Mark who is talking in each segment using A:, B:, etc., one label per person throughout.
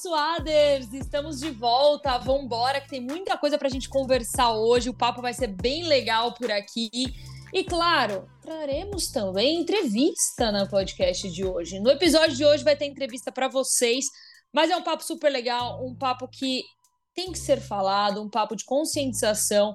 A: Suaders! Estamos de volta, vambora, que tem muita coisa pra gente conversar hoje. O papo vai ser bem legal por aqui. E claro, traremos também entrevista no podcast de hoje. No episódio de hoje vai ter entrevista para vocês, mas é um papo super legal, um papo que tem que ser falado, um papo de conscientização.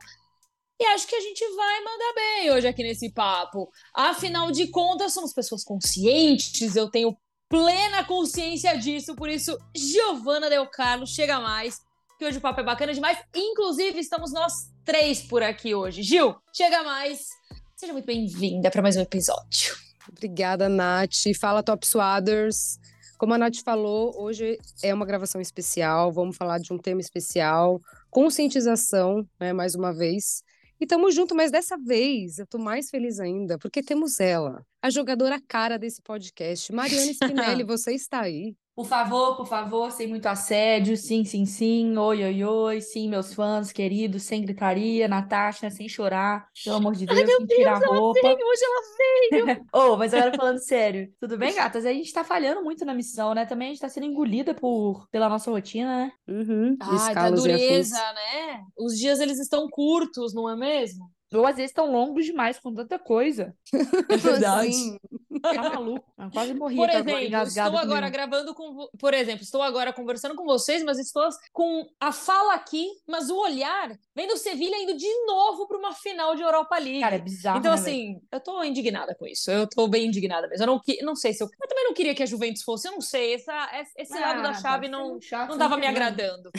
A: E acho que a gente vai mandar bem hoje aqui nesse papo. Afinal de contas, somos pessoas conscientes, eu tenho plena consciência disso, por isso, Giovana Del Carlo, chega mais, que hoje o papo é bacana demais. Inclusive, estamos nós três por aqui hoje. Gil, chega mais. Seja muito bem-vinda para mais um episódio.
B: Obrigada, Nath. Fala, Top Swaders. Como a Nath falou, hoje é uma gravação especial, vamos falar de um tema especial, conscientização, né, mais uma vez. E estamos juntos, mas dessa vez eu estou mais feliz ainda, porque temos ela, a jogadora cara desse podcast, Mariana Spinelli, você está aí.
C: Por favor, por favor, sem muito assédio, sim, sim, sim, oi, oi, oi, sim, meus fãs queridos, sem gritaria, Natasha, sem chorar, pelo amor de Deus,
A: Ai, meu
C: sem
A: Deus,
C: tirar
A: ela
C: roupa.
A: veio, hoje ela veio.
C: oh, mas agora falando sério, tudo bem, gatas? A gente tá falhando muito na missão, né? Também a gente tá sendo engolida por, pela nossa rotina, né?
B: Uhum,
A: Ai, tá
B: escalos e afins.
A: dureza, né? Os dias eles estão curtos, não é mesmo?
C: Ou às vezes estão longos demais com tanta coisa. É verdade.
B: Sim.
C: Tá maluco. Eu quase morri
A: Por exemplo, estou agora
C: comigo.
A: gravando com. Por exemplo, estou agora conversando com vocês, mas estou com a fala aqui, mas o olhar vendo o Sevilha indo de novo para uma final de Europa League.
C: Cara, é bizarro,
A: Então,
C: né,
A: assim, eu tô indignada com isso. Eu tô bem indignada mesmo. Eu não, que- não sei se eu. Eu também não queria que a Juventus fosse. Eu não sei. Essa, esse- esse lado da
C: Ah,
A: chave
C: tá
A: não,
C: sendo chato,
A: não tava me agradando.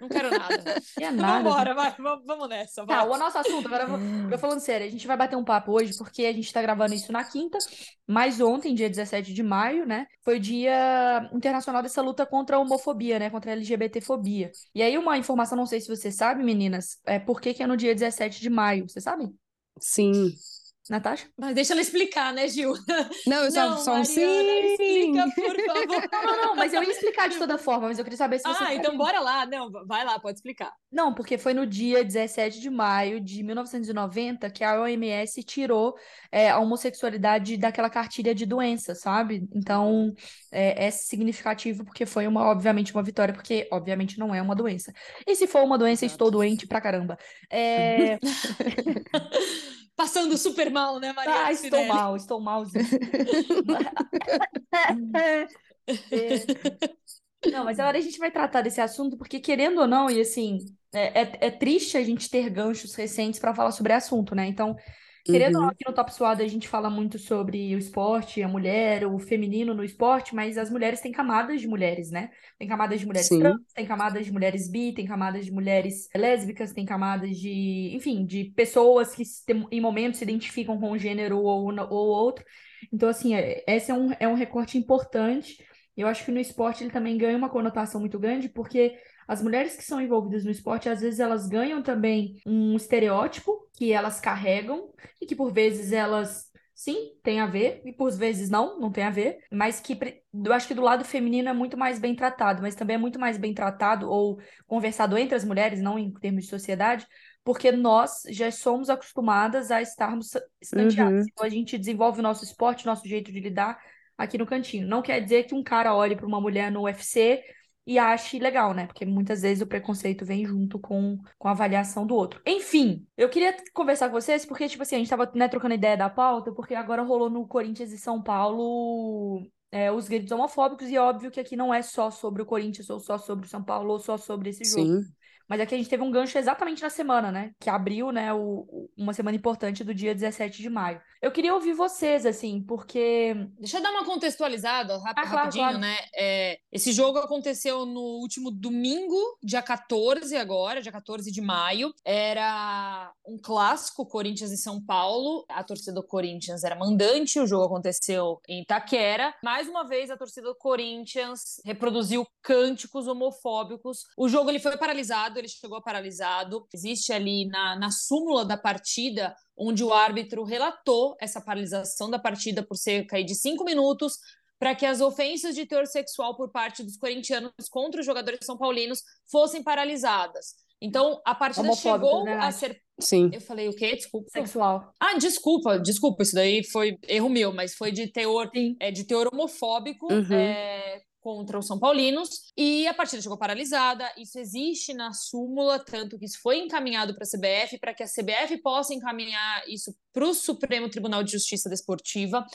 A: Não quero nada.
C: Quer nada.
A: Vambora, vai, vamos nessa.
C: Tá,
A: Vai.
C: o nosso assunto, agora eu vou- eu falando sério, a gente vai bater um papo hoje, porque a gente tá gravando isso na quinta, mas ontem, dia 17 de maio, né, foi o dia internacional dessa luta contra a homofobia, né, contra a LGBTfobia. E aí, uma informação, não sei se você sabe, meninas, é por que que é no dia 17 de maio, você sabe?
B: Sim.
C: Natasha?
A: Mas deixa ela explicar, né, Gil?
B: Não, eu só,
A: Não,
B: só um
A: Mariana,
B: sim.
A: explica, por favor.
C: Não, não, não, mas eu ia explicar de toda forma, mas eu queria saber se você
A: Ah, então bora lá. Não, vai lá, pode explicar.
C: Não, porque foi no dia 17 de maio de 1990 que a OMS tirou é, a homossexualidade daquela cartilha de doenças, sabe? Então, é, é significativo porque foi uma, obviamente, uma vitória, porque obviamente não é uma doença. E se for uma doença, estou doente pra caramba. É...
A: Passando super mal, né, Maria?
C: Ah, estou mal, estou malzinho. É. Não, mas agora a gente vai tratar desse assunto, porque querendo ou não, e assim, é, é, é triste a gente ter ganchos recentes para falar sobre assunto, né? Então, querendo ou não,
B: Uhum.
C: aqui no Top Suado a gente fala muito sobre o esporte, a mulher, o feminino no esporte, mas as mulheres têm camadas de mulheres, né? Tem camadas de mulheres
B: Sim.
C: trans, tem camadas de mulheres bi, tem camadas de mulheres lésbicas, tem camadas de, enfim, de pessoas que em momentos se identificam com um gênero ou, ou outro. Então, assim, é- esse é um, é um recorte importante. Eu acho que no esporte ele também ganha uma conotação muito grande, porque as mulheres que são envolvidas no esporte, às vezes elas ganham também um estereótipo que elas carregam e que por vezes elas, sim, tem a ver, e por vezes não, não tem a ver, mas que eu acho que do lado feminino é muito mais bem tratado, mas também é muito mais bem tratado ou conversado entre as mulheres, não em termos de sociedade, porque nós já somos acostumadas a estarmos escanteadas.
B: Uhum.
C: Então a gente desenvolve o nosso esporte, nosso jeito de lidar aqui no cantinho. Não quer dizer que um cara olhe para uma mulher no UFC e ache legal, né? Porque muitas vezes o preconceito vem junto com, com a avaliação do outro. Enfim, eu queria conversar com vocês, porque, tipo assim, a gente tava, né, trocando ideia da pauta, porque agora rolou no Corinthians e São Paulo é, os gritos homofóbicos, e óbvio que aqui não é só sobre o Corinthians, ou só sobre o São Paulo, ou só sobre esse jogo.
B: Sim.
C: Mas aqui a gente teve um gancho exatamente na semana, né? Que abriu, né, o, o- uma semana importante do dia 17 de maio. Eu queria ouvir vocês, assim, porque.
A: Deixa eu dar uma contextualizada rap-
C: Ah, claro,
A: rapidinho,
C: claro.
A: né? É, esse jogo aconteceu no último domingo, dia 14 agora, dia 14 de maio. Era um clássico, Corinthians e São Paulo. A torcida do Corinthians era mandante, o jogo aconteceu em Itaquera. Mais uma vez, a torcida do Corinthians reproduziu cânticos homofóbicos. O jogo ele foi paralisado, ele chegou paralisado. Existe ali na, na súmula da partida onde o árbitro relatou essa paralisação da partida por cerca de cinco minutos para que as ofensas de teor sexual por parte dos corintianos contra os jogadores são paulinos fossem paralisadas. Então, a partida chegou
C: né,
A: a ser.
B: Sim.
A: Eu falei o quê? Desculpa.
C: Sexual.
A: Ah, desculpa, desculpa, isso daí foi erro meu, mas foi de teor,
C: Sim.
A: é, de teor homofóbico
B: Uhum.
A: é, contra os São Paulinos e a partida chegou paralisada. Isso existe na súmula, tanto que isso foi encaminhado para a CBF, para que a CBF possa encaminhar isso para o Supremo Tribunal de Justiça Desportiva,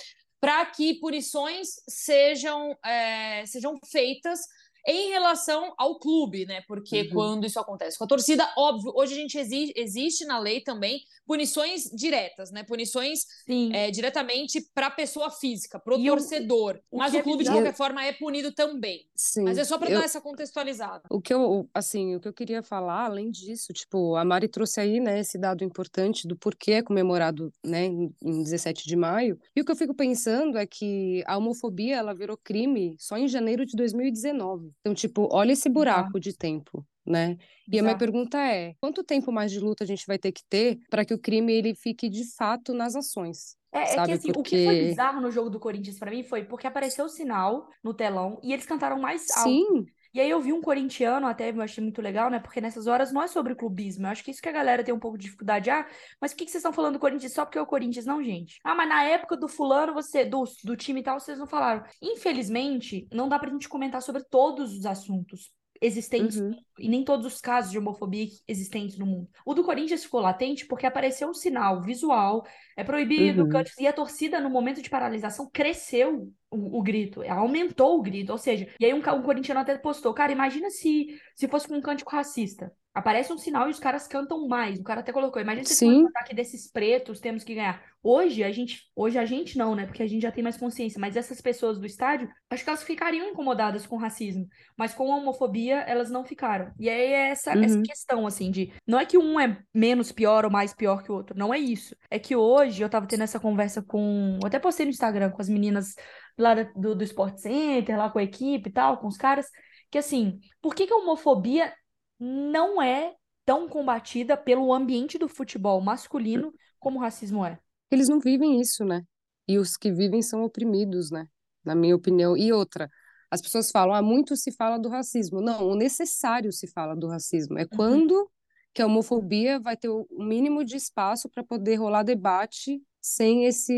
A: para que punições sejam, é, sejam feitas em relação ao clube, né? Porque uhum. quando isso acontece com a torcida, óbvio, hoje a gente existe, existe na lei também punições diretas, né? Punições é, diretamente para a pessoa física, para o torcedor. Mas o, o clube, de qualquer forma, é punido também. Sim, Mas é só para dar essa contextualizada.
B: O que eu, assim, o que eu queria falar, além disso, tipo, a Mari trouxe aí, né, esse dado importante do porquê é comemorado, né, em 17 de maio. E o que eu fico pensando é que a homofobia, ela virou crime só em janeiro de 2019. Então, tipo, olha esse buraco de tempo né? E a minha pergunta é: quanto tempo mais de luta a gente vai ter que ter para que o crime ele fique de fato nas ações?
C: É,
B: sabe?
C: é que assim, porque... o que foi bizarro no jogo do Corinthians para mim foi porque apareceu o sinal no telão e eles cantaram mais alto. Sim. E aí eu vi um corintiano até, eu achei muito legal, né? Porque nessas horas não é sobre clubismo. Eu acho que isso que a galera tem um pouco de dificuldade. Ah, mas por que, que vocês estão falando do Corinthians só porque é o Corinthians? Não, gente. Ah, mas na época do fulano, você, do, do time e tal, vocês não falaram. Infelizmente, não dá pra gente comentar sobre todos os assuntos existentes uhum. e nem todos os casos de homofobia existentes no mundo. O do Corinthians ficou latente porque apareceu um sinal visual, é proibido, uhum. e a torcida no momento de paralisação cresceu o, o, grito, aumentou o grito, ou seja, e aí um, um corintiano até postou, cara, imagina se se fosse com um cântico racista aparece um sinal e os caras cantam mais. O cara até colocou, imagina se um ataque desses pretos temos que ganhar. Hoje a gente, hoje a gente não, né? Porque a gente já tem mais consciência, mas essas pessoas do estádio, acho que elas ficariam incomodadas com racismo, mas com a homofobia elas não ficaram. E aí é essa, uhum. essa questão assim de, não é que um é menos pior ou mais pior que o outro, não é isso. É que hoje eu tava tendo essa conversa com, eu até postei no Instagram com as meninas lá do, do Sport Center, lá com a equipe e tal, com os caras, que assim, por que, que a homofobia não é tão combatida pelo ambiente do futebol masculino como o racismo é.
B: Eles não vivem isso, né? E os que vivem são oprimidos, né? Na minha opinião. E outra, as pessoas falam, ah, muito se fala do racismo. Não, o necessário se fala do racismo. É uhum. quando que a homofobia vai ter o mínimo de espaço para poder rolar debate sem esse,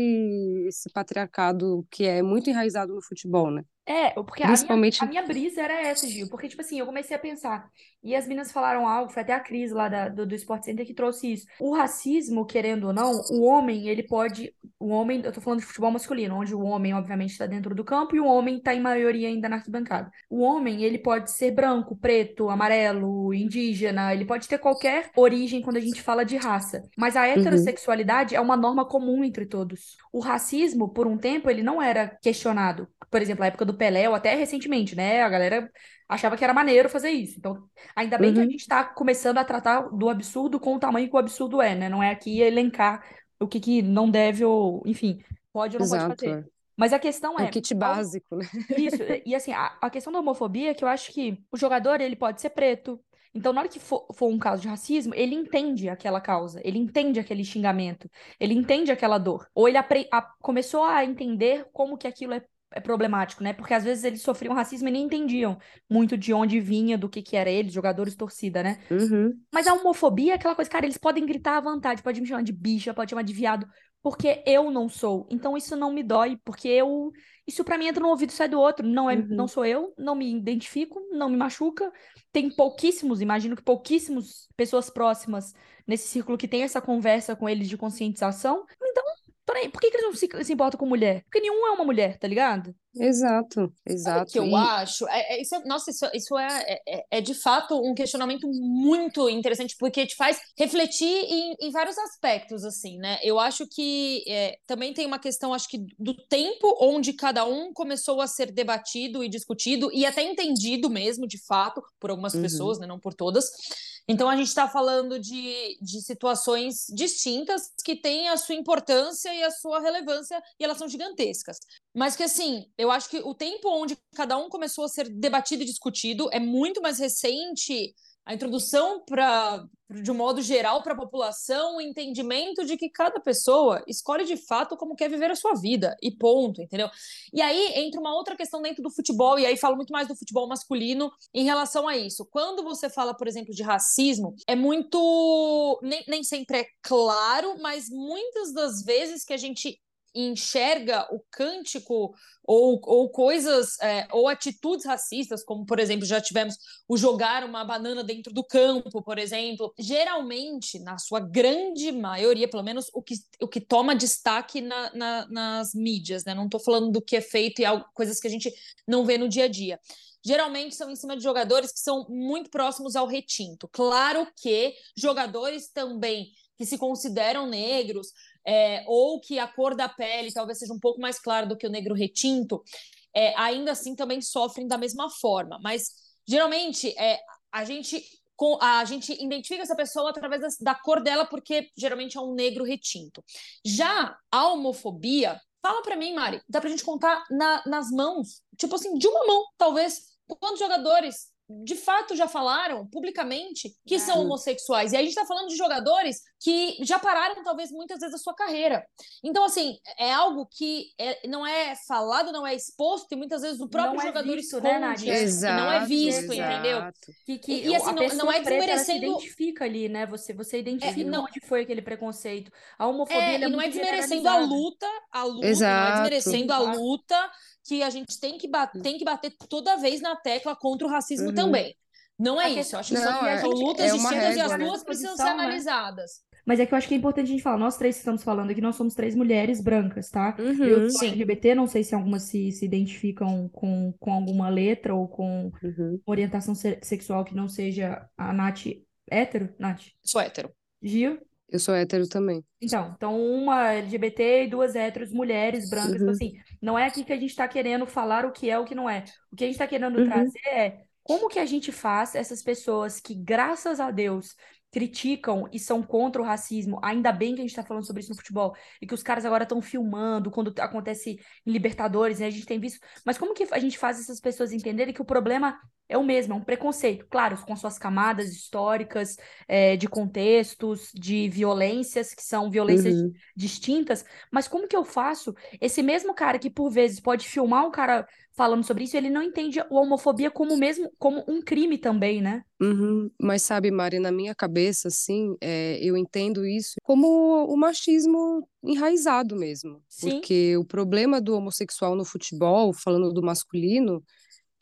B: esse patriarcado que é muito enraizado no futebol, né?
C: É, porque Principalmente... a, minha, a minha brisa era essa, Gil. Porque, tipo assim, eu comecei a pensar. E as meninas falaram algo, foi até a Cris lá da, do, do Sport Center que trouxe isso. O racismo, querendo ou não, o homem, ele pode. O homem, eu tô falando de futebol masculino, onde o homem, obviamente, está dentro do campo e o homem tá em maioria ainda na arquibancada. O homem, ele pode ser branco, preto, amarelo, indígena, ele pode ter qualquer origem quando a gente fala de raça. Mas a uhum. heterossexualidade uhum. é uma norma comum entre todos. O racismo, por um tempo, ele não era questionado por exemplo, a época do Pelé, ou até recentemente, né? A galera achava que era maneiro fazer isso. Então, ainda bem uhum. que a uhum. gente está começando a tratar do absurdo com o tamanho que o absurdo é, né? Não é aqui elencar o que, que não deve ou, enfim, pode ou não Exato. pode fazer. É. Mas a questão é.
B: É um kit básico, né?
C: Isso. E assim, a, a questão da homofobia é que eu acho que o jogador, ele pode ser preto, então, na hora que for, for, um caso de racismo, ele entende aquela causa, ele entende aquele xingamento, ele entende aquela dor. Ou ele a, começou a entender como que aquilo é é problemático, né? Porque às vezes eles sofriam racismo e nem entendiam muito de onde vinha, do que que era eles, jogadores torcida, né?
B: Uhum.
C: Mas a homofobia é aquela coisa, cara, eles podem gritar à vontade, pode me chamar de bicha, pode chamar de viado, porque eu não sou. Então isso não me dói, porque eu isso para mim entra no ouvido e sai do outro. Não é, uhum. não sou eu, não me identifico, não me machuca. Tem pouquíssimos, imagino que pouquíssimos pessoas próximas nesse círculo que tem essa conversa com eles de conscientização. Então por que, que eles não se, se importam com mulher? Porque nenhum é uma mulher, tá ligado?
B: Exato, exato.
A: o que eu acho? É, é, isso é, nossa, isso, isso é, é, é, é, de fato um questionamento muito interessante, porque te faz refletir em, em vários aspectos, assim, né? Eu acho que é, também tem uma questão, acho que, do tempo onde cada um começou a ser debatido e discutido, e até entendido mesmo, de fato, por algumas uhum. pessoas, né? Não por todas. Então a gente está falando de, de situações distintas que têm a sua importância e a sua relevância, e elas são gigantescas. Mas que assim, eu acho que o tempo onde cada um começou a ser debatido e discutido é muito mais recente a introdução para de um modo geral para a população o entendimento de que cada pessoa escolhe de fato como quer viver a sua vida e ponto, entendeu? E aí entra uma outra questão dentro do futebol e aí falo muito mais do futebol masculino em relação a isso. Quando você fala, por exemplo, de racismo, é muito nem, nem sempre é claro, mas muitas das vezes que a gente enxerga o cântico ou, ou coisas, é, ou atitudes racistas, como, por exemplo, já tivemos o jogar uma banana dentro do campo, por exemplo, geralmente, na sua grande maioria, pelo menos o que, o que toma destaque na, na, nas mídias, né? Não estou falando do que é feito e algo, coisas que a gente não vê no dia a dia geralmente são em cima de jogadores que são muito próximos ao retinto. Claro que jogadores também que se consideram negros, é, ou que a cor da pele talvez seja um pouco mais clara do que o negro retinto, é, ainda assim também sofrem da mesma forma. Mas geralmente é, a gente a gente identifica essa pessoa através da, da, cor dela, porque geralmente é um negro retinto. Já a homofobia, fala para mim, Mari, dá pra gente contar na, nas mãos, tipo assim, de uma mão, talvez, quantos jogadores de fato já falaram publicamente que é. são homossexuais. E a gente está falando de jogadores que já pararam, talvez, muitas vezes a sua carreira. Então, assim, é algo que é, não é falado, não é exposto, e muitas vezes o próprio não é jogador é visto, esconde, né,
B: exato,
A: não é visto, exato. entendeu?
C: Que, que e, e assim, não, não, é desmerecendo. Você identifica ali, né? Você, você identifica é, não... onde foi aquele preconceito. A homofobia é,
A: e não é desmerecendo a luta, a luta, exato. não é desmerecendo a luta que a gente tem que, bater, tem que bater toda vez na tecla contra o racismo uhum. também. Não é isso. Eu acho que não, são, é, lutas é distintas e as duas precisam ser né? analisadas.
C: Mas é que eu acho que é importante a gente falar, nós três que estamos falando aqui, nós somos três mulheres brancas, tá? Uhum, eu sou LGBT, não sei se algumas se, se identificam com, com alguma letra ou com uhum. orientação se sexual que não seja a Nath hétero, Nath?
A: Sou hétero.
C: Gil?
B: Eu sou hétero também.
C: Então, então uma LGBT e duas héteros, mulheres brancas. Então, uhum. Assim, não é aqui que a gente está querendo falar o que é o que não é. O que a gente está querendo uhum. trazer é como que a gente faz essas pessoas que, graças a Deus, criticam e são contra o racismo. Ainda bem que a gente está falando sobre isso no futebol. E que os caras agora estão filmando quando acontece em Libertadores, né? A gente tem visto. Mas como que a gente faz essas pessoas entenderem que o problema é o mesmo, é um preconceito, claro, com suas camadas históricas, é, de contextos, de violências, que são violências uhum. distintas, mas como que eu faço esse mesmo cara que por vezes pode filmar um cara falando sobre isso, ele não entende a homofobia como mesmo como um crime também, né?
B: Uhum. Mas sabe, Mari, na minha cabeça, assim, é, eu entendo isso como o machismo enraizado mesmo. Sim. Porque o problema do homossexual no futebol, falando do masculino,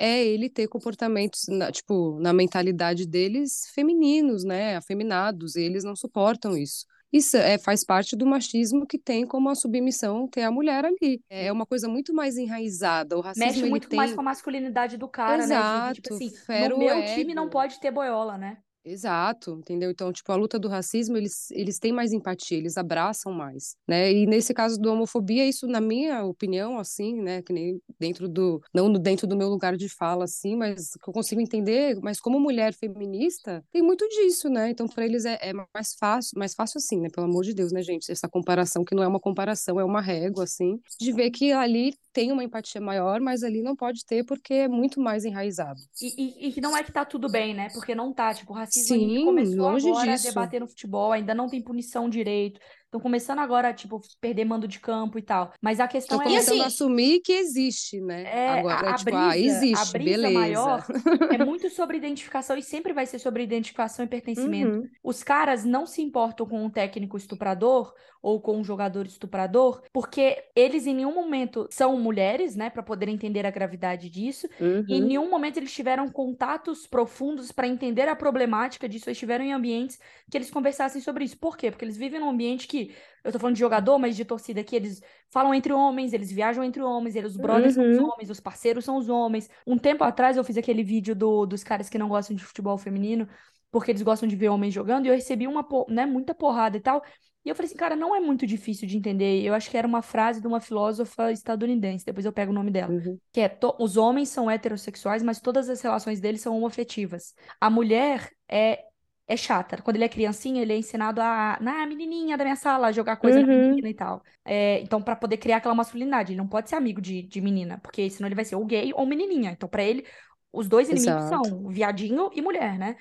B: é ele ter comportamentos, na, tipo, na mentalidade deles femininos, né, afeminados, e eles não suportam isso. Isso é, faz parte do machismo que tem como a submissão ter a mulher ali. É uma coisa muito mais enraizada. O racismo
C: Mexe muito
B: tem...
C: mais com a masculinidade do cara, Exato, né? Tipo assim, no meu ego. time não pode ter boiola, né?
B: Exato, entendeu? Então, tipo, a luta do racismo, eles, eles têm mais empatia, eles abraçam mais, né? E nesse caso do homofobia, isso, na minha opinião, assim, né, que nem dentro do, não dentro do meu lugar de fala, assim, mas que eu consigo entender, mas como mulher feminista, tem muito disso, né? Então, para eles é, é, mais fácil, mais fácil assim, né? Pelo amor de Deus, né, gente? Essa comparação que não é uma comparação, é uma régua, assim, de ver que ali tem uma empatia maior, mas ali não pode ter porque é muito mais enraizado.
C: E, e, e não é que tá tudo bem, né? Porque não tá, tipo, o racismo Sim, começou longe agora disso. a debater no futebol, ainda não tem punição direito. Estão começando agora, tipo, perder mando de campo e tal. Mas a questão
B: Tão é. começando assim, a assumir que existe, né?
C: É, agora, a, a tipo, brisa, ah, existe, a brisa beleza. maior é muito sobre identificação e sempre vai ser sobre identificação e pertencimento. Uhum. Os caras não se importam com um técnico estuprador ou com um jogador estuprador, porque eles em nenhum momento são mulheres, né, para poder entender a gravidade disso, uhum. e em nenhum momento eles tiveram contatos profundos para entender a problemática disso, eles estiveram em ambientes que eles conversassem sobre isso. Por quê? Porque eles vivem num ambiente que eu tô falando de jogador, mas de torcida aqui, eles falam entre homens, eles viajam entre homens, eles, os brothers uhum. são os homens, os parceiros são os homens. Um tempo atrás eu fiz aquele vídeo do, dos caras que não gostam de futebol feminino, porque eles gostam de ver homens jogando, e eu recebi uma, né, muita porrada e tal. E eu falei assim, cara, não é muito difícil de entender. Eu acho que era uma frase de uma filósofa estadunidense, depois eu pego o nome dela, uhum. que é: os homens são heterossexuais, mas todas as relações deles são homoafetivas. A mulher é é chata. Quando ele é criancinha, ele é ensinado a, na menininha da minha sala, jogar coisa uhum. na menina e tal. É, então, para poder criar aquela masculinidade, ele não pode ser amigo de, de menina, porque senão ele vai ser ou gay ou menininha. Então, para ele, os dois inimigos Exato. são viadinho e mulher, né?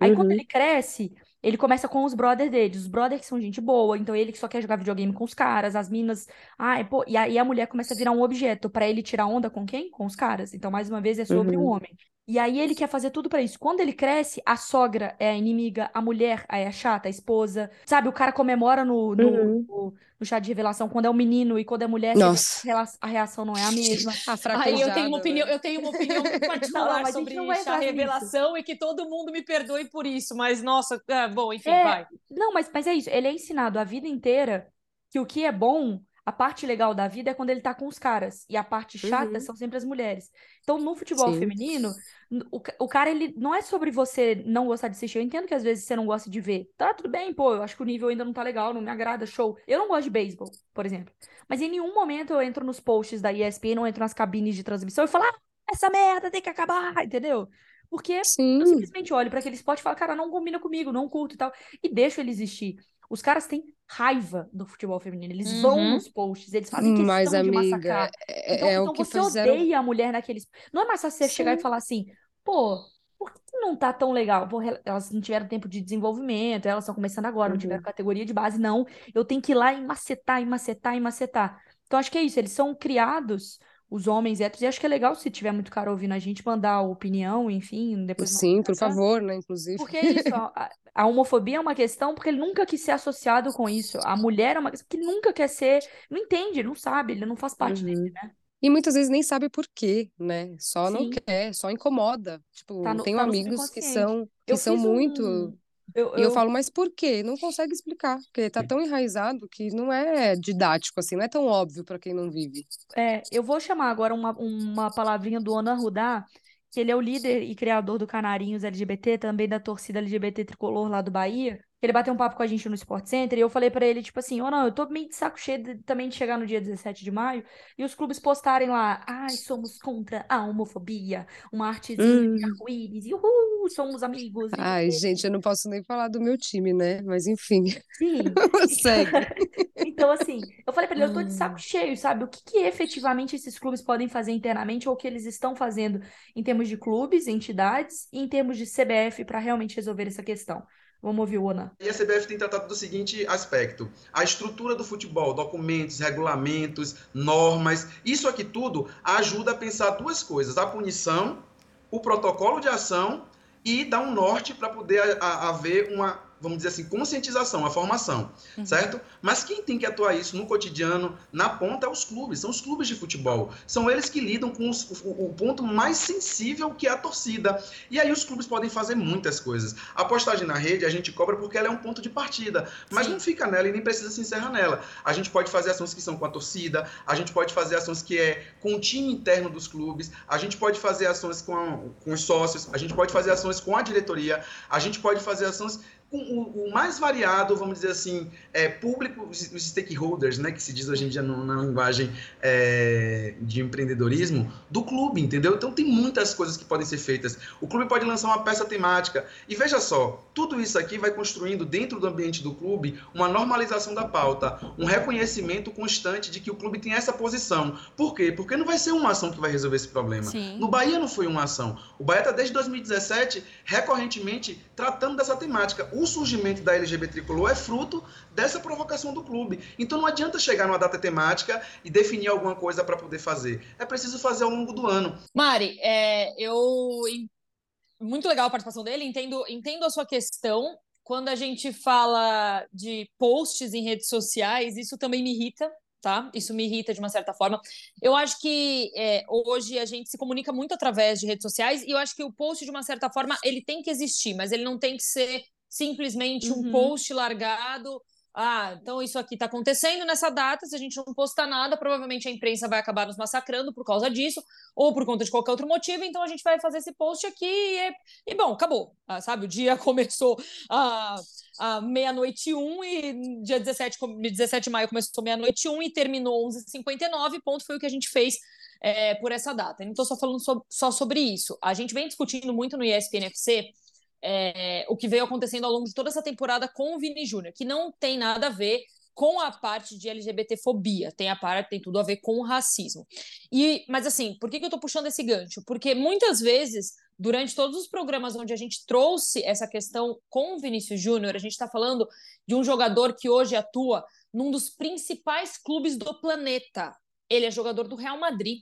C: Aí, uhum. quando ele cresce, ele começa com os brothers dele. Os brothers que são gente boa, então ele que só quer jogar videogame com os caras, as minas. Ai, pô, e aí a mulher começa a virar um objeto para ele tirar onda com quem? Com os caras. Então, mais uma vez, é sobre uhum. o homem. E aí ele quer fazer tudo para isso. Quando ele cresce, a sogra é a inimiga, a mulher é a chata, a esposa. Sabe, o cara comemora no, no, uhum. no, no chá de revelação quando é um menino e quando é mulher, a reação não é a mesma.
A: Aí eu tenho uma opinião, né? eu tenho uma opinião particular não, sobre chá revelação e que todo mundo me perdoe por isso, mas nossa, é, bom, enfim,
C: é,
A: vai.
C: Não, mas, mas é isso, ele é ensinado a vida inteira que o que é bom a parte legal da vida é quando ele tá com os caras. E a parte chata uhum. são sempre as mulheres. Então, no futebol Sim. feminino, o, o cara, ele não é sobre você não gostar de assistir. Eu entendo que às vezes você não gosta de ver. Tá, tudo bem, pô, eu acho que o nível ainda não tá legal, não me agrada, show. Eu não gosto de beisebol, por exemplo. Mas em nenhum momento eu entro nos posts da ESPN, não entro nas cabines de transmissão e falo, ah, essa merda tem que acabar, entendeu? Porque Sim. eu simplesmente olho para aquele spot e falo, cara, não combina comigo, não curto e tal. E deixo ele existir. Os caras têm raiva do futebol feminino. Eles uhum. vão nos posts, eles fazem questão Mas, de amiga, massacrar. É, então, é então você fizeram... odeia a mulher naqueles. Não é mais fácil você Sim. chegar e falar assim, pô, por que não tá tão legal? Pô, elas não tiveram tempo de desenvolvimento, elas estão começando agora, uhum. não tiveram uhum. categoria de base, não. Eu tenho que ir lá e macetar, e macetar, e macetar. Então, acho que é isso, eles são criados os homens héteros. E acho que é legal se tiver muito cara ouvindo a gente mandar opinião, enfim, depois.
B: Sim, por favor, né? Inclusive.
C: Porque é isso, a, a, homofobia é uma questão porque ele nunca quis ser associado com isso. A mulher é uma questão que nunca quer ser, não entende, não sabe, ele não faz parte uhum. dele, né?
B: E muitas vezes nem sabe por quê, né? Só Sim. não quer, só incomoda. Tipo, tá no, tenho tá amigos que são que são muito um... Eu, e eu, eu, falo, mas por quê? Não consegue explicar, porque tá tão enraizado que não é didático, assim, não é tão óbvio para quem não vive.
C: É, eu vou chamar agora uma, uma palavrinha do Ana Rudá, que ele é o líder e criador do Canarinhos LGBT, também da torcida LGBT tricolor lá do Bahia ele bateu um papo com a gente no Sport Center e eu falei para ele, tipo assim, oh, não, eu tô meio de saco cheio de, também de chegar no dia 17 de maio e os clubes postarem lá, ai, somos contra a homofobia, uma artezinha hum. de arco-íris, e somos amigos.
B: Ai, gente, eu não posso nem falar do meu time, né? Mas enfim.
C: Sim.
B: Segue.
C: então, assim, eu falei para ele, eu tô de saco cheio, sabe? O que, que efetivamente esses clubes podem fazer internamente ou o que eles estão fazendo em termos de clubes, entidades e em termos de CBF para realmente resolver essa questão. Vamos ouvir o Ona.
D: E a CBF tem tratado do seguinte aspecto: a estrutura do futebol, documentos, regulamentos, normas, isso aqui tudo ajuda a pensar duas coisas: a punição, o protocolo de ação e dar um norte para poder haver uma vamos dizer assim, conscientização, a formação, uhum. certo? Mas quem tem que atuar isso no cotidiano, na ponta, é os clubes, são os clubes de futebol. São eles que lidam com os, o, o, ponto mais sensível que é a torcida. E aí os clubes podem fazer muitas coisas. A postagem na rede a gente cobra porque ela é um ponto de partida, mas Sim. não fica nela e nem precisa se encerrar nela. A gente pode fazer ações que são com a torcida, a gente pode fazer ações que é com o time interno dos clubes, a gente pode fazer ações com, a, com os sócios, a gente pode fazer ações com a diretoria, a gente pode fazer ações o, o, mais variado, vamos dizer assim, é, público, os, stakeholders, né, que se diz hoje em dia no, na linguagem é, de empreendedorismo, do clube, entendeu? Então tem muitas coisas que podem ser feitas. O clube pode lançar uma peça temática. E veja só, tudo isso aqui vai construindo dentro do ambiente do clube uma normalização da pauta, um reconhecimento constante de que o clube tem essa posição. Por quê? Porque não vai ser uma ação que vai resolver esse problema. Sim. No Bahia não foi uma ação. O Bahia está desde 2017 recorrentemente tratando dessa temática. O o surgimento da LGBT tricolor é fruto dessa provocação do clube. Então não adianta chegar numa data temática e definir alguma coisa para poder fazer. É preciso fazer ao longo do ano.
A: Mari, é, eu muito legal a participação dele. Entendo, entendo a sua questão. Quando a gente fala de posts em redes sociais, isso também me irrita, tá? Isso me irrita de uma certa forma. Eu acho que é, hoje a gente se comunica muito através de redes sociais e eu acho que o post, de uma certa forma, ele tem que existir, mas ele não tem que ser simplesmente uhum. um post largado. Ah, então isso aqui está acontecendo nessa data. Se a gente não postar nada, provavelmente a imprensa vai acabar nos massacrando por causa disso, ou por conta de qualquer outro motivo. Então a gente vai fazer esse post aqui e, e bom, acabou. Ah, sabe? O dia começou a, meia-noite um, e dia 17, 17 de maio começou meia-noite um e terminou 11h59. Ponto foi o que a gente fez é, por essa data. Eu não estou só falando so, só sobre isso. A gente vem discutindo muito no ESPNFC é, o que veio acontecendo ao longo de toda essa temporada com o Vini Júnior, que não tem nada a ver com a parte de LGBTfobia, tem a parte tem tudo a ver com o racismo. E, mas assim, por que, que eu estou puxando esse gancho? Porque muitas vezes, durante todos os programas onde a gente trouxe essa questão com o Vinícius Júnior, a gente está falando de um jogador que hoje atua num dos principais clubes do planeta. Ele é jogador do Real Madrid.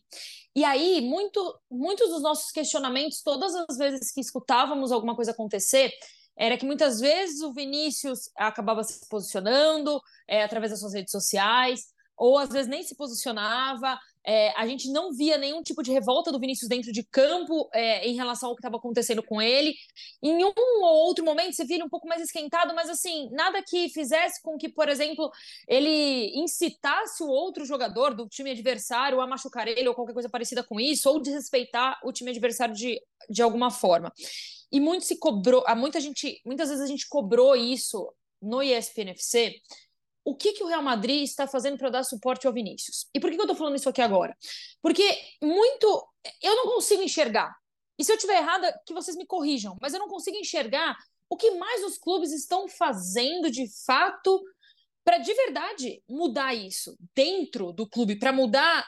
A: E aí, muito, muitos dos nossos questionamentos, todas as vezes que escutávamos alguma coisa acontecer, era que muitas vezes o Vinícius acabava se posicionando é, através das suas redes sociais, ou às vezes nem se posicionava. É, a gente não via nenhum tipo de revolta do Vinícius dentro de campo é, em relação ao que estava acontecendo com ele. Em um ou outro momento, você via ele um pouco mais esquentado, mas assim, nada que fizesse com que, por exemplo, ele incitasse o outro jogador do time adversário a machucar ele ou qualquer coisa parecida com isso, ou desrespeitar o time adversário de, de alguma forma. E muito se cobrou, muita gente, muitas vezes a gente cobrou isso no ESPNFC o que, que o Real Madrid está fazendo para dar suporte ao Vinícius. E por que, que eu estou falando isso aqui agora? Porque muito. Eu não consigo enxergar. E se eu estiver errada, que vocês me corrijam, mas eu não consigo enxergar o que mais os clubes estão fazendo de fato para de verdade mudar isso dentro do clube, para mudar,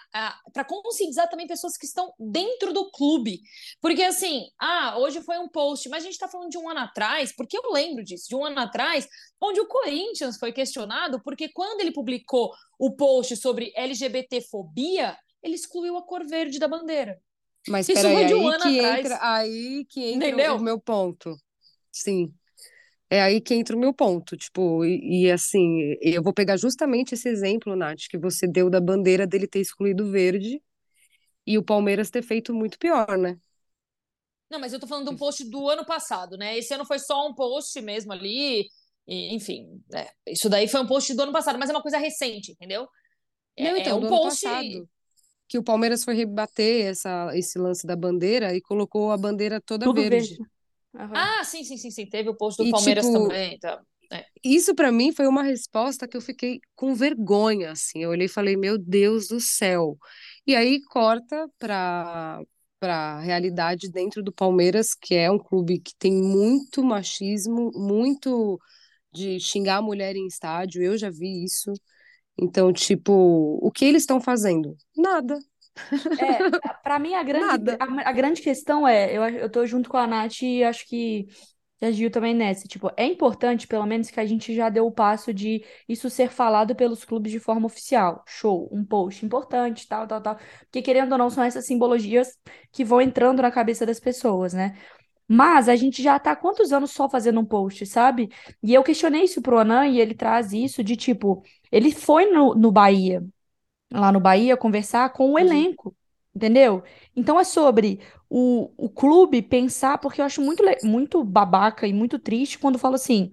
A: para conscientizar também pessoas que estão dentro do clube. Porque assim, ah, hoje foi um post, mas a gente está falando de um ano atrás, porque eu lembro disso, de um ano atrás, onde o Corinthians foi questionado, porque quando ele publicou o post sobre LGBTfobia, ele excluiu a cor verde da bandeira.
B: Mas Isso peraí, de um aí, que atrás. entra, aí que entra Entendeu? o meu ponto. Sim. É aí que entra o meu ponto, tipo, e, e, assim, eu vou pegar justamente esse exemplo, Nath, que você deu da bandeira dele ter excluído o verde e o Palmeiras ter feito muito pior, né?
A: Não, mas eu tô falando de um post do ano passado, né? Esse ano foi só um post mesmo ali, e, enfim, é, isso daí foi um post do ano passado, mas é uma coisa recente, entendeu?
B: É, Não, então, é um do post... ano passado, que o Palmeiras foi rebater essa, esse lance da bandeira e colocou a bandeira toda Tudo verde. verde.
A: Uhum. Ah, sim, sim, sim, sim. Teve o post do e, Palmeiras tipo, também. Tá. É.
B: Isso para mim foi uma resposta que eu fiquei com vergonha, assim. Eu olhei e falei, meu Deus do céu. E aí corta para para realidade dentro do Palmeiras, que é um clube que tem muito machismo, muito de xingar a mulher em estádio. Eu já vi isso. Então, tipo, o que eles estão fazendo? Nada.
C: É, para mim a grande, a, a, grande questão é, eu, eu tô junto com a Nath e acho que a Gil também nessa, tipo, é importante pelo menos que a gente já deu o passo de isso ser falado pelos clubes de forma oficial. Show, um post importante, tal, tal, tal. Porque querendo ou não, são essas simbologias que vão entrando na cabeça das pessoas, né? Mas a gente já tá há quantos anos só fazendo um post, sabe? E eu questionei isso pro Anan e ele traz isso de tipo, ele foi no, no Bahia, lá no Bahia conversar com o uhum. elenco, entendeu? Então é sobre o, o clube pensar, porque eu acho muito, muito babaca e muito triste quando fala assim,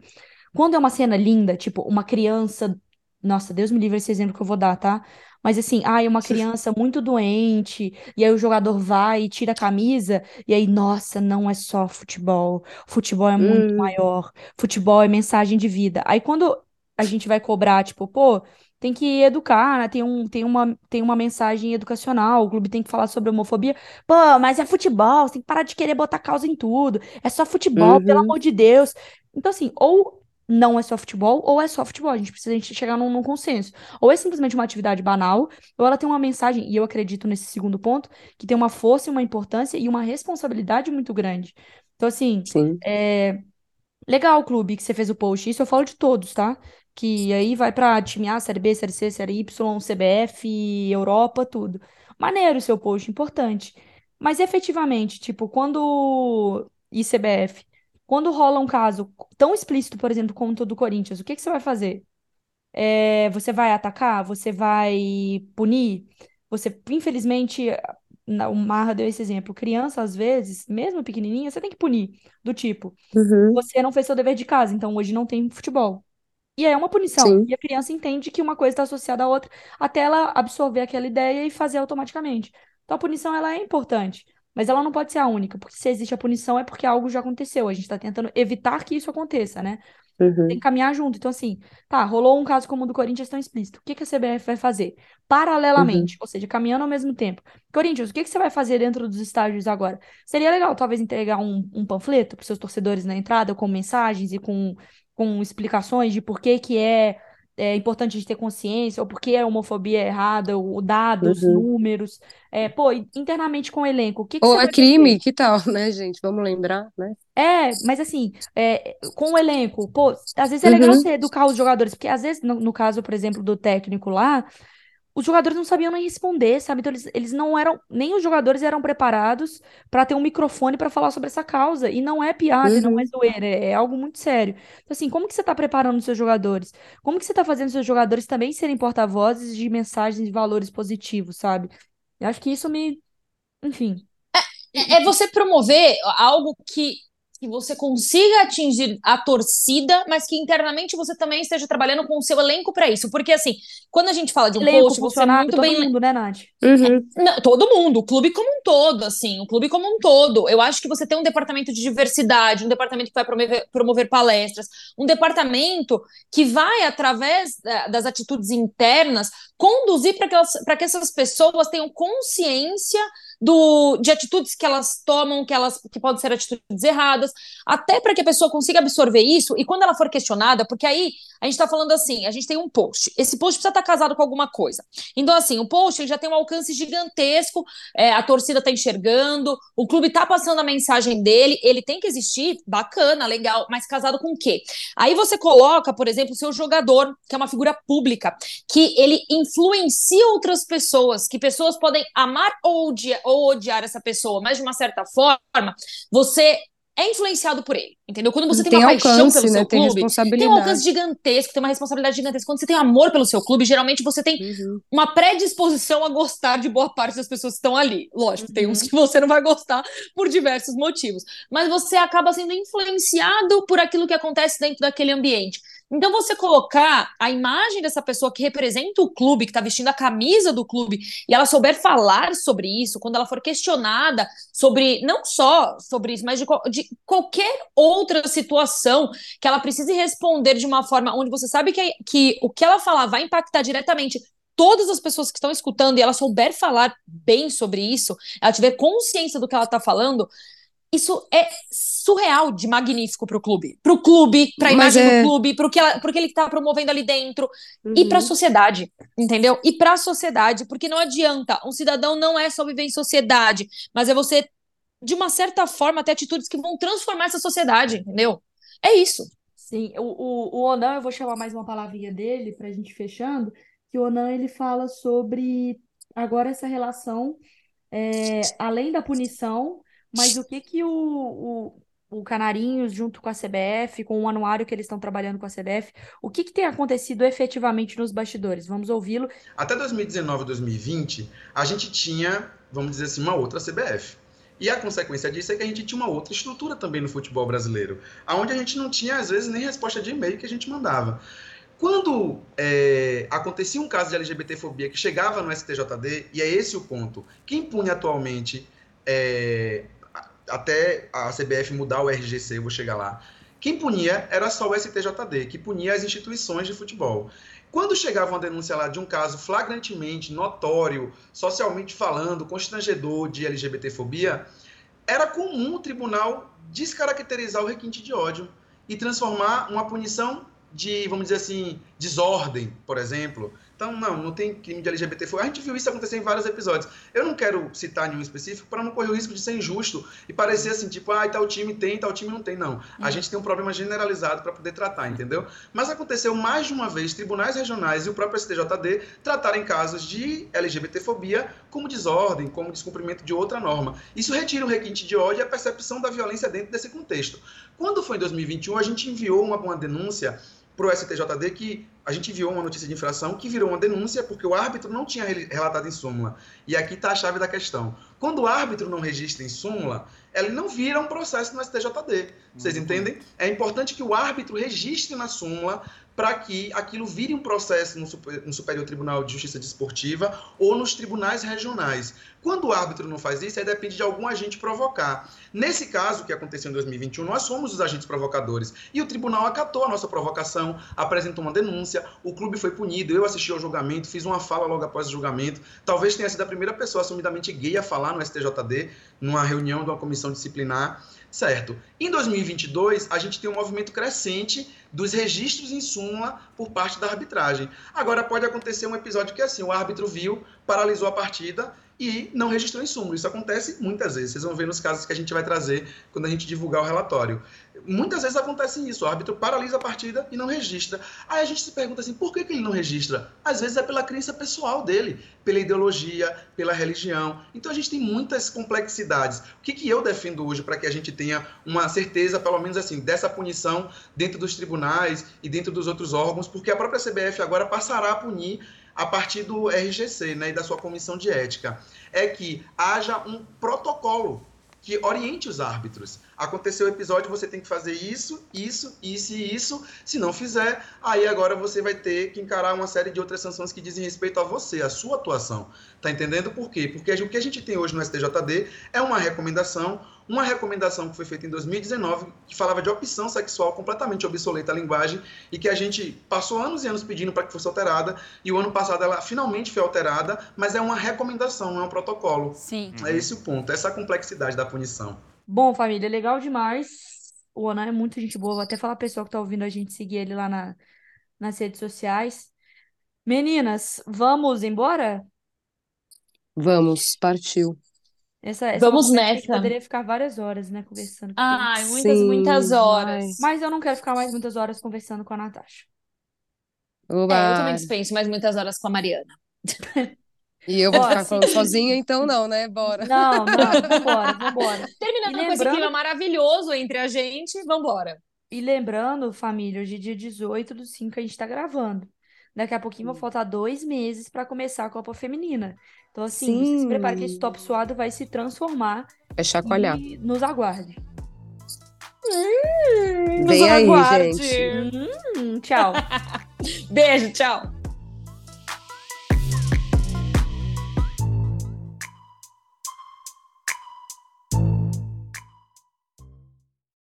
C: quando é uma cena linda, tipo, uma criança. Nossa, Deus me livre esse exemplo que eu vou dar, tá? Mas assim, ai, uma criança muito doente, e aí o jogador vai e tira a camisa, e aí, nossa, não é só futebol. Futebol é muito hum. maior. Futebol é mensagem de vida. Aí quando a gente vai cobrar, tipo, pô, tem que educar, né? Tem, um, tem, uma, tem uma mensagem educacional, o clube tem que falar sobre homofobia. Pô, mas é futebol, você tem que parar de querer botar causa em tudo. É só futebol, uhum. pelo amor de Deus. Então, assim, ou não é só futebol, ou é só futebol. A gente precisa a gente chegar num, num, consenso. Ou é simplesmente uma atividade banal, ou ela tem uma mensagem, e eu acredito nesse segundo ponto, que tem uma força e uma importância e uma responsabilidade muito grande. Então, assim, Sim. é. Legal, clube, que você fez o post. Isso eu falo de todos, tá? Que aí vai para time A, Série B, Série C, Série Y, CBF, Europa, tudo. Maneiro o seu post, importante. Mas efetivamente, tipo, quando. E CBF, quando rola um caso tão explícito, por exemplo, como o do Corinthians, o que que você vai fazer? É, você vai atacar? Você vai punir? Você, infelizmente, o Marra deu esse exemplo. Criança, às vezes, mesmo pequenininha, você tem que punir. Do tipo, uhum. você não fez seu dever de casa, então hoje não tem futebol. E é uma punição. Sim. E a criança entende que uma coisa está associada à outra até ela absorver aquela ideia e fazer automaticamente. Então a punição ela é importante, mas ela não pode ser a única, porque se existe a punição é porque algo já aconteceu. A gente está tentando evitar que isso aconteça, né? Uhum. Tem que caminhar junto. Então, assim, tá, rolou um caso como o do Corinthians tão explícito. O que, que a CBF vai fazer? Paralelamente, uhum. ou seja, caminhando ao mesmo tempo. Corinthians, o que, que você vai fazer dentro dos estádios agora? Seria legal, talvez, entregar um, um panfleto para seus torcedores na entrada, com mensagens e com com explicações de por que, que é, é importante a gente ter consciência, ou por que a homofobia é errada, ou dados, uhum. números. É, pô, internamente com o elenco, o que, que
B: Ou é crime, que tal, né, gente? Vamos lembrar, né?
C: É, mas assim, é, com o elenco, pô, às vezes é legal uhum. você educar os jogadores, porque às vezes, no, no caso, por exemplo, do técnico lá, os jogadores não sabiam nem responder, sabe? Então eles, eles não eram, nem os jogadores eram preparados para ter um microfone para falar sobre essa causa. E não é piada, uhum. não é zoeira, é, é, algo muito sério. Então, assim, como que você está preparando os seus jogadores? Como que você está fazendo os seus jogadores também serem porta-vozes de mensagens de valores positivos, sabe? Eu acho que isso me. Enfim.
A: É, é você promover algo que que você consiga atingir a torcida, mas que internamente você também esteja trabalhando com o seu elenco para isso. Porque, assim, quando a gente fala de um
C: elenco,
A: post, você é muito
C: todo
A: bem.
C: Todo mundo, né, Nath?
A: Uhum. Não, todo mundo, o clube como um todo, assim, o clube como um todo. Eu acho que você tem um departamento de diversidade, um departamento que vai promover, promover palestras, um departamento que vai, através das atitudes internas, conduzir para que, que essas pessoas tenham consciência do, de atitudes que elas tomam, que elas que podem ser atitudes erradas, até para que a pessoa consiga absorver isso e quando ela for questionada, porque aí a gente está falando assim, a gente tem um post, esse post precisa estar tá casado com alguma coisa. Então assim, o post ele já tem um alcance gigantesco, é, a torcida está enxergando, o clube está passando a mensagem dele, ele tem que existir, bacana, legal, mas casado com o quê? Aí você coloca, por exemplo, o seu jogador, que é uma figura pública, que ele influencia outras pessoas, que pessoas podem amar ou odiar ou odiar essa pessoa, mas de uma certa forma, você é influenciado por ele, entendeu? Quando você tem, tem uma alcance, paixão pelo né? seu tem clube, tem um alcance gigantesco, tem uma responsabilidade gigantesca. Quando você tem amor pelo seu clube, geralmente você tem uhum. uma predisposição a gostar de boa parte das pessoas que estão ali. Lógico, uhum. tem uns uhum. que você não vai gostar por diversos motivos, mas você acaba sendo influenciado por aquilo que acontece dentro daquele ambiente. Então, você colocar a imagem dessa pessoa que representa o clube, que está vestindo a camisa do clube, e ela souber falar sobre isso, quando ela for questionada sobre, não só sobre isso, mas de, de qualquer outra situação que ela precise responder de uma forma onde você sabe que, que o que ela falar vai impactar diretamente todas as pessoas que estão escutando e ela souber falar bem sobre isso, ela tiver consciência do que ela está falando, isso é surreal de magnífico para o clube. Para o clube, para a imagem é... do clube, para o que, que ele está promovendo ali dentro. Uhum. E para a sociedade, entendeu? E para a sociedade, porque não adianta. Um cidadão não é só viver em sociedade, mas é você, de uma certa forma, ter atitudes que vão transformar essa sociedade, entendeu? É isso.
C: Sim, o, o, o Onan, eu vou chamar mais uma palavrinha dele para a gente fechando, que o Onan ele fala sobre agora essa relação, é, além da punição mas o que que o, o, o Canarinhos, junto com a CBF, com o anuário que eles estão trabalhando com a CBF, o que, que tem acontecido efetivamente nos bastidores? Vamos ouvi-lo.
D: Até 2019, 2020, a gente tinha, vamos dizer assim, uma outra CBF. E a consequência disso é que a gente tinha uma outra estrutura também no futebol brasileiro, onde a gente não tinha, às vezes, nem resposta de e-mail que a gente mandava. Quando é, acontecia um caso de LGBTfobia que chegava no STJD, e é esse o ponto, quem pune atualmente é, até a CBF mudar o RGC, eu vou chegar lá. Quem punia era só o STJD, que punia as instituições de futebol. Quando chegava uma denúncia lá de um caso flagrantemente, notório, socialmente falando, constrangedor de LGBTfobia, era comum o tribunal descaracterizar o requinte de ódio e transformar uma punição de, vamos dizer assim, desordem, por exemplo, então, não, não tem crime de LGBT. A gente viu isso acontecer em vários episódios. Eu não quero citar nenhum específico para não correr o risco de ser injusto e parecer assim, tipo, ah, tal time tem, tal time não tem. Não. A uhum. gente tem um problema generalizado para poder tratar, entendeu? Mas aconteceu mais de uma vez tribunais regionais e o próprio STJD tratarem casos de LGBTfobia como desordem, como descumprimento de outra norma. Isso retira o requinte de ódio e a percepção da violência dentro desse contexto. Quando foi em 2021, a gente enviou uma, uma denúncia para o STJD que a gente enviou uma notícia de infração que virou uma denúncia porque o árbitro não tinha relatado em súmula. E aqui está a chave da questão. Quando o árbitro não registra em súmula, ele não vira um processo no STJD. Vocês uhum. entendem? É importante que o árbitro registre na súmula para que aquilo vire um processo no, super, no, Superior Tribunal de Justiça Desportiva ou nos tribunais regionais. Quando o árbitro não faz isso, aí depende de algum agente provocar. Nesse caso que aconteceu em 2021, nós fomos os agentes provocadores. E o tribunal acatou a nossa provocação, apresentou uma denúncia, o clube foi punido, eu assisti ao julgamento, fiz uma fala logo após o julgamento. Talvez tenha sido a primeira pessoa assumidamente gay a falar no STJD, numa reunião de uma comissão disciplinar. Certo. Em 2022, a gente tem um movimento crescente dos registros em súmula por parte da arbitragem. Agora, pode acontecer um episódio que, assim, o árbitro viu, paralisou a partida e não registrou insumo. Isso acontece muitas vezes. Vocês vão ver nos casos que a gente vai trazer quando a gente divulgar o relatório. Muitas vezes acontece isso. O árbitro paralisa a partida e não registra. Aí a gente se pergunta assim, por que, que ele não registra? Às vezes é pela crença pessoal dele, pela ideologia, pela religião. Então a gente tem muitas complexidades. O que, que eu defendo hoje para que a gente tenha uma certeza, pelo menos assim, dessa punição dentro dos tribunais e dentro dos outros órgãos, porque a própria CBF agora passará a punir a partir do RGC né, e da sua comissão de ética, é que haja um protocolo que oriente os árbitros. Aconteceu o episódio, você tem que fazer isso, isso, isso e isso. Se não fizer, aí agora você vai ter que encarar uma série de outras sanções que dizem respeito a você, a sua atuação. Tá entendendo por quê? Porque o que a gente tem hoje no STJD é uma recomendação, uma recomendação que foi feita em 2019, que falava de opção sexual completamente obsoleta a linguagem e que a gente passou anos e anos pedindo para que fosse alterada e o ano passado ela finalmente foi alterada, mas é uma recomendação, não é um protocolo.
A: Sim.
D: É esse o ponto, essa complexidade da punição.
C: Bom, família, legal demais. O Onan é muito gente boa. Vou até falar pro pessoal que tá ouvindo a gente seguir ele lá na, nas redes sociais. Meninas, vamos embora?
B: Vamos, partiu.
C: Essa, essa
A: Vamos
C: é conversa a gente
A: nessa.
C: poderia ficar várias horas, né, conversando. porque-
A: Ai, muitas,
B: Sim,
A: muitas horas.
C: Mas eu não quero ficar mais muitas horas conversando com a Natasha.
A: É, eu também dispenso mais muitas horas com a Mariana.
B: E eu vou
C: Ó,
B: ficar
C: se-
B: falando sozinha, então não, né? Bora.
C: Não, não, vambora, vambora.
A: Terminando
C: E
A: com esse
C: lembrando-
A: clima maravilhoso entre a gente, vambora.
C: E lembrando, família, hoje é dia 18 do 5 a gente tá gravando. Daqui a pouquinho
B: Hum.
C: vai faltar dois meses pra começar a Copa Feminina. Então, assim, você se prepara que esse top suado vai se transformar
B: É chacoalhar.
C: e nos aguarde.
A: Nos
B: Vem aí,
A: aguarde.
B: gente.
C: Hum, tchau.
A: Beijo, tchau.